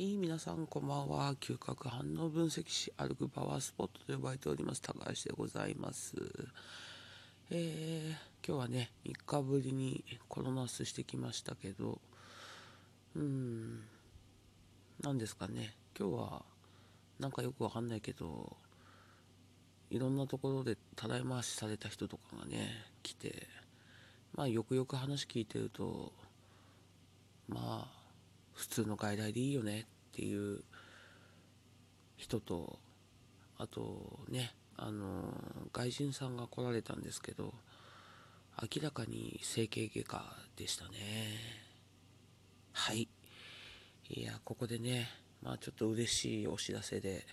い、皆さんこんばんは。嗅覚反応分析士、歩くパワースポットと呼ばれております、高橋でございます。えー、今日はね、3日ぶりにコロナスしてきましたけど、うーん、何ですかね、今日は、なんかよくわかんないけど、いろんなところでたらい回しされた人とかがね、来て、まあよくよく話聞いてると、まあ、普通の外来でいいよねっていう人とあとねあの外人さんが来られたんですけど明らかに整形外科でしたね。はい。いやここでねまあちょっと嬉しいお知らせで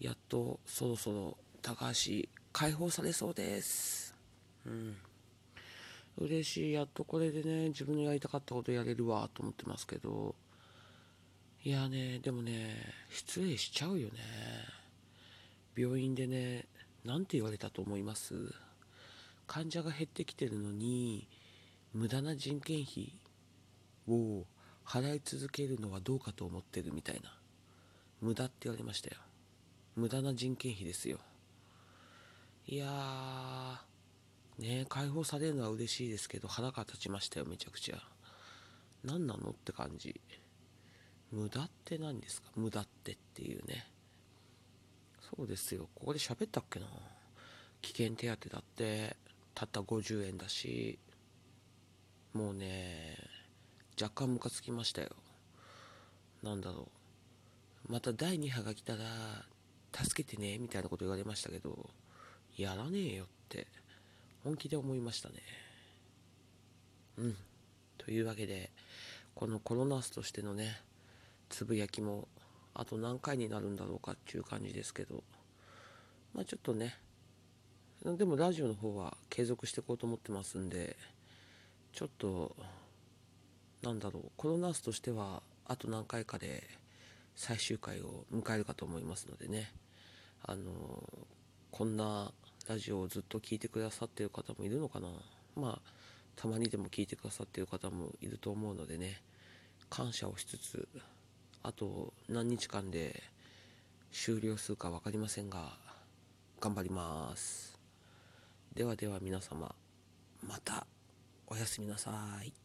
やっとそろそろ高橋解放されそうです。うん。嬉しい。やっとこれでね自分のやりたかったことやれるわと思ってますけど。いやねでもね失礼しちゃうよね。病院でね何て言われたと思います？患者が減ってきてるのに無駄な人件費を払い続けるのはどうかと思ってるみたいな。無駄って言われましたよ。無駄な人件費ですよ。いやーね解放されるのは嬉しいですけど腹が立ちましたよめちゃくちゃ。何なのって感じ。無駄って何ですか？無駄ってっていうね。そうですよ。ここで喋ったっけな？危険手当だってたった50円だし。もうね若干ムカつきましたよ。なんだろう。また第2波が来たら助けてねみたいなこと言われましたけどやらねえよって。本気で思いましたね。うん。というわけでこのコロナスとしてのねつぶやきもあと何回になるんだろうかっていう感じですけどまあちょっとねでもラジオの方は継続していこうと思ってますんでちょっとなんだろうコロナスとしてはあと何回かで最終回を迎えるかと思いますのでねあのこんなラジオをずっと聞いてくださってる方もいるのかな？まあたまにでも聞いてくださってる方もいると思うのでね。感謝をしつつあと何日間で終了するか分かりませんが頑張ります。ではでは皆様またおやすみなさい。